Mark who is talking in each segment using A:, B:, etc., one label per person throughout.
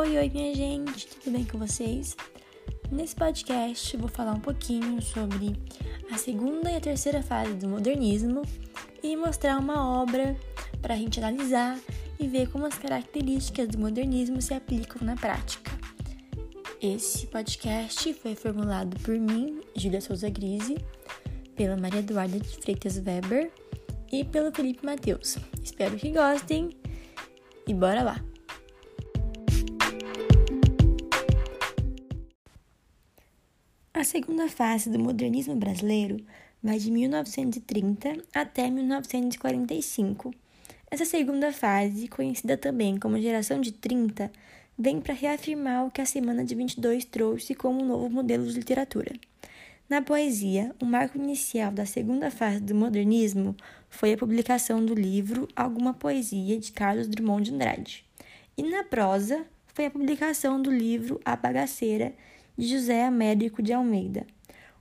A: Oi, oi, minha gente, tudo bem com vocês? Nesse podcast vou falar um pouquinho sobre a segunda e a terceira fase do modernismo e mostrar uma obra para a gente analisar e ver como as características do modernismo se aplicam na prática. Esse podcast foi formulado por mim, Júlia Souza Grise, pela Maria Eduarda de Freitas Weber e pelo Felipe Matheus. Espero que gostem e bora lá! A segunda fase do modernismo brasileiro vai de 1930 até 1945. Essa segunda fase, conhecida também como geração de 30, vem para reafirmar o que a Semana de 22 trouxe como um novo modelo de literatura. Na poesia, o marco inicial da segunda fase do modernismo foi a publicação do livro Alguma Poesia de Carlos Drummond de Andrade. E na prosa, foi a publicação do livro A Bagaceira de José Américo de Almeida.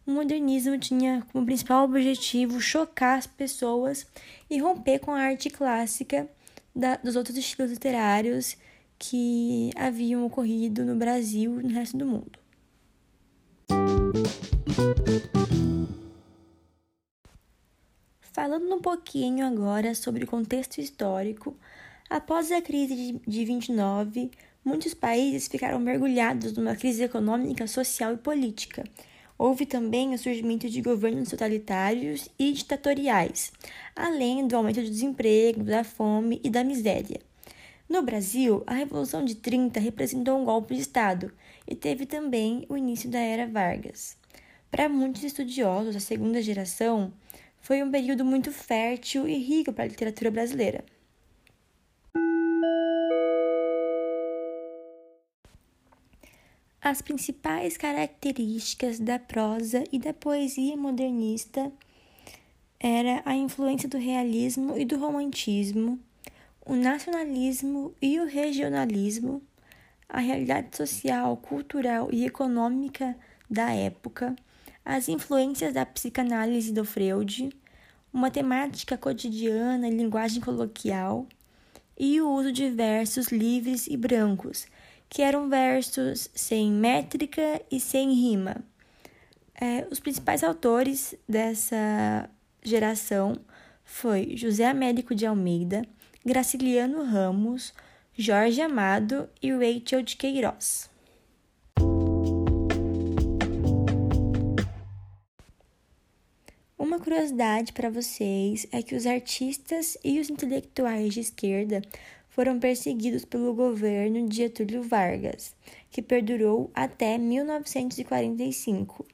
A: O modernismo tinha como principal objetivo chocar as pessoas e romper com a arte clássica da, dos outros estilos literários que haviam ocorrido no Brasil e no resto do mundo. Falando um pouquinho agora sobre o contexto histórico, após a crise de 29, muitos países ficaram mergulhados numa crise econômica, social e política. Houve também o surgimento de governos totalitários e ditatoriais, além do aumento do desemprego, da fome e da miséria. No Brasil, a Revolução de 30 representou um golpe de Estado e teve também o início da Era Vargas. Para muitos estudiosos, a segunda geração foi um período muito fértil e rico para a literatura brasileira. As principais características da prosa e da poesia modernista era a influência do realismo e do romantismo, o nacionalismo e o regionalismo, a realidade social, cultural e econômica da época, as influências da psicanálise do Freud, uma temática cotidiana e linguagem coloquial, e o uso de versos livres e brancos, que eram versos sem métrica e sem rima. É, os principais autores dessa geração foi José Américo de Almeida, Graciliano Ramos, Jorge Amado e Rachel de Queiroz. Uma curiosidade para vocês é que os artistas e os intelectuais de esquerda foram perseguidos pelo governo de Getúlio Vargas, que perdurou até 1945.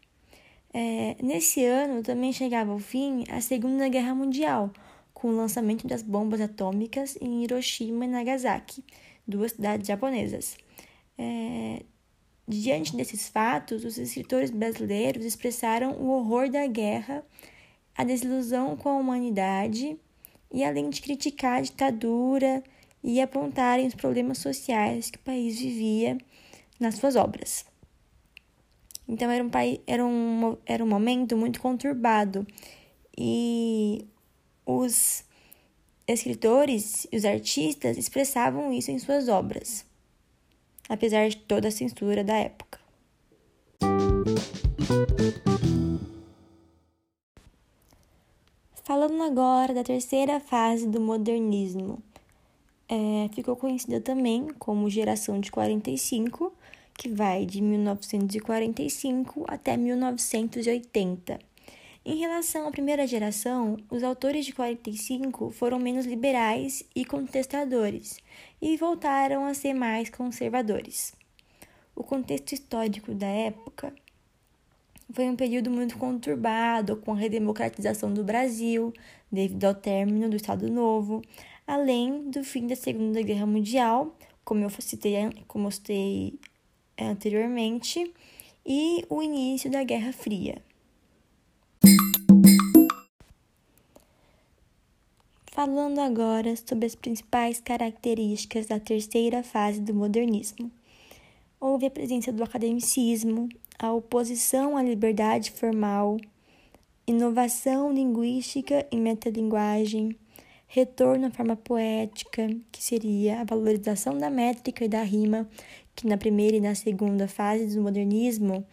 A: É, nesse ano também chegava ao fim a Segunda Guerra Mundial, com o lançamento das bombas atômicas em Hiroshima e Nagasaki, duas cidades japonesas. É, diante desses fatos, os escritores brasileiros expressaram o horror da guerra, a desilusão com a humanidade e, além de criticar a ditadura e apontarem os problemas sociais que o país vivia nas suas obras. Então era um, era um, era um momento muito conturbado e os escritores e os artistas expressavam isso em suas obras, apesar de toda a censura da época. Falando agora da terceira fase do modernismo, é, ficou conhecida também como Geração de 45, que vai de 1945 até 1980. Em relação à primeira geração, os autores de 45 foram menos liberais e contestadores e voltaram a ser mais conservadores. O contexto histórico da época foi um período muito conturbado com a redemocratização do Brasil, devido ao término do Estado Novo, além do fim da Segunda Guerra Mundial, como eu citei, como eu citei anteriormente, e o início da Guerra Fria. Falando agora sobre as principais características da terceira fase do modernismo. Houve a presença do academicismo, a oposição à liberdade formal, inovação linguística e metalinguagem, retorno à forma poética, que seria a valorização da métrica e da rima, que na primeira e na segunda fase do modernismo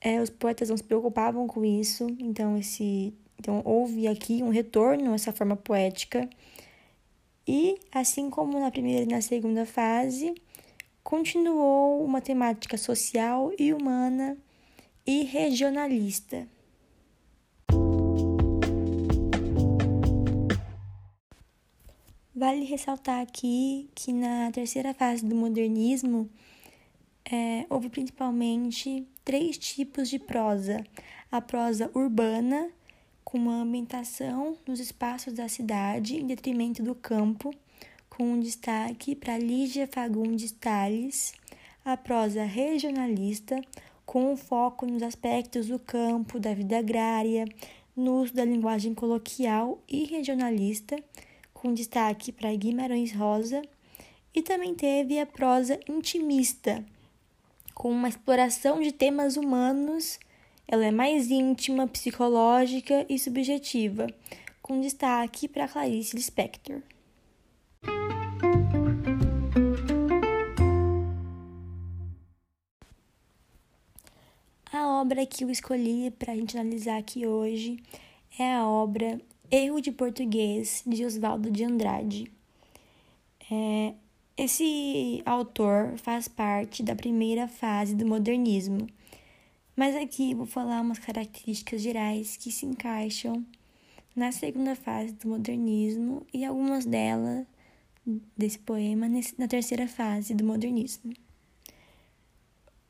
A: é, os poetas não se preocupavam com isso, então esse então houve aqui um retorno a essa forma poética. E assim como na primeira e na segunda fase, continuou uma temática social e humana e regionalista. Vale ressaltar aqui que na terceira fase do modernismo é, houve principalmente três tipos de prosa: a prosa urbana, com uma ambientação nos espaços da cidade em detrimento do campo, com um destaque para Lígia Fagundes Tales, a prosa regionalista, com um foco nos aspectos do campo, da vida agrária, no uso da linguagem coloquial e regionalista com destaque para Guimarães Rosa, e também teve a prosa intimista, com uma exploração de temas humanos. Ela é mais íntima, psicológica e subjetiva, com destaque para Clarice Lispector. A obra que eu escolhi para a gente analisar aqui hoje é a obra Erro de Português, de Oswaldo de Andrade. É, esse autor faz parte da primeira fase do modernismo, mas aqui vou falar umas características gerais que se encaixam na segunda fase do modernismo e algumas delas desse poema na terceira fase do modernismo.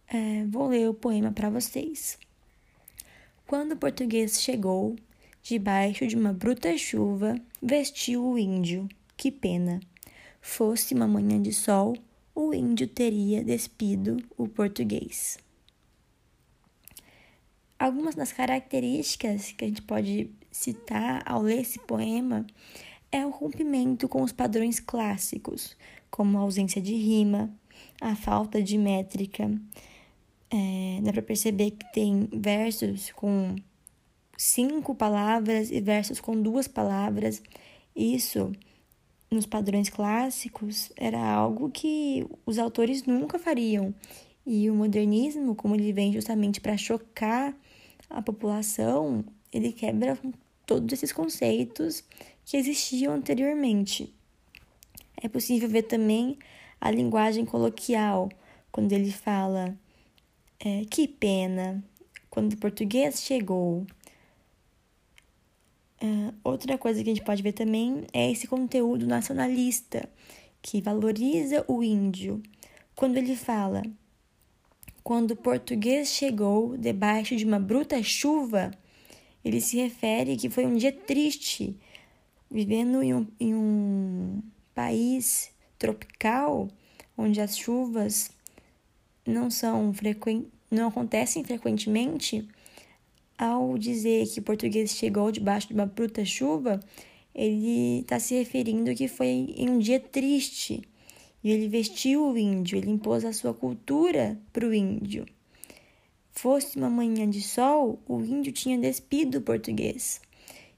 A: É, vou ler o poema para vocês. Quando o português chegou, Debaixo de uma bruta chuva, vestiu o índio. Que pena! Fosse uma manhã de sol, o índio teria despido o português. Algumas das características que a gente pode citar ao ler esse poema é o rompimento com os padrões clássicos, como a ausência de rima, a falta de métrica. É, dá para perceber que tem versos com cinco palavras e versos com duas palavras. Isso, nos padrões clássicos, era algo que os autores nunca fariam. E o modernismo, como ele vem justamente para chocar a população, ele quebra todos esses conceitos que existiam anteriormente. É possível ver também a linguagem coloquial, quando ele fala é, que pena, quando o português chegou, outra coisa que a gente pode ver também é esse conteúdo nacionalista que valoriza o índio. Quando ele fala, quando o português chegou debaixo de uma bruta chuva, ele se refere que foi um dia triste, vivendo em um, em um país tropical, onde as chuvas não são frequentes, não acontecem frequentemente ao dizer que o português chegou debaixo de uma bruta chuva, ele está se referindo que foi em um dia triste. E ele vestiu o índio, ele impôs a sua cultura para o índio. Fosse uma manhã de sol, o índio tinha despido o português.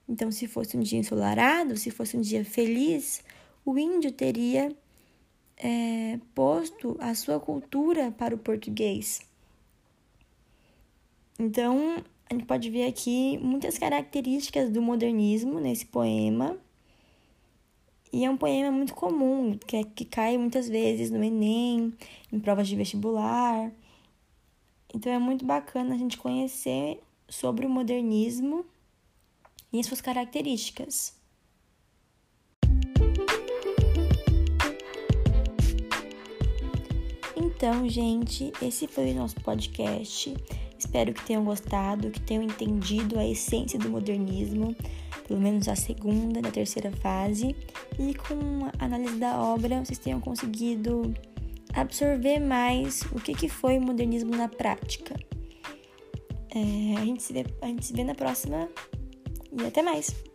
A: Então, se fosse um dia ensolarado, se fosse um dia feliz, o índio teria é, posto a sua cultura para o português. Então, a gente pode ver aqui muitas características do modernismo nesse poema. E é um poema muito comum, que, é, que cai muitas vezes no Enem, em provas de vestibular. Então é muito bacana a gente conhecer sobre o modernismo e suas características. Então, gente, esse foi o nosso podcast. Espero que tenham gostado, que tenham entendido a essência do modernismo, pelo menos a segunda e a terceira fase, e com a análise da obra vocês tenham conseguido absorver mais o que, que foi o modernismo na prática. É, a, gente se vê, a gente se vê na próxima e até mais!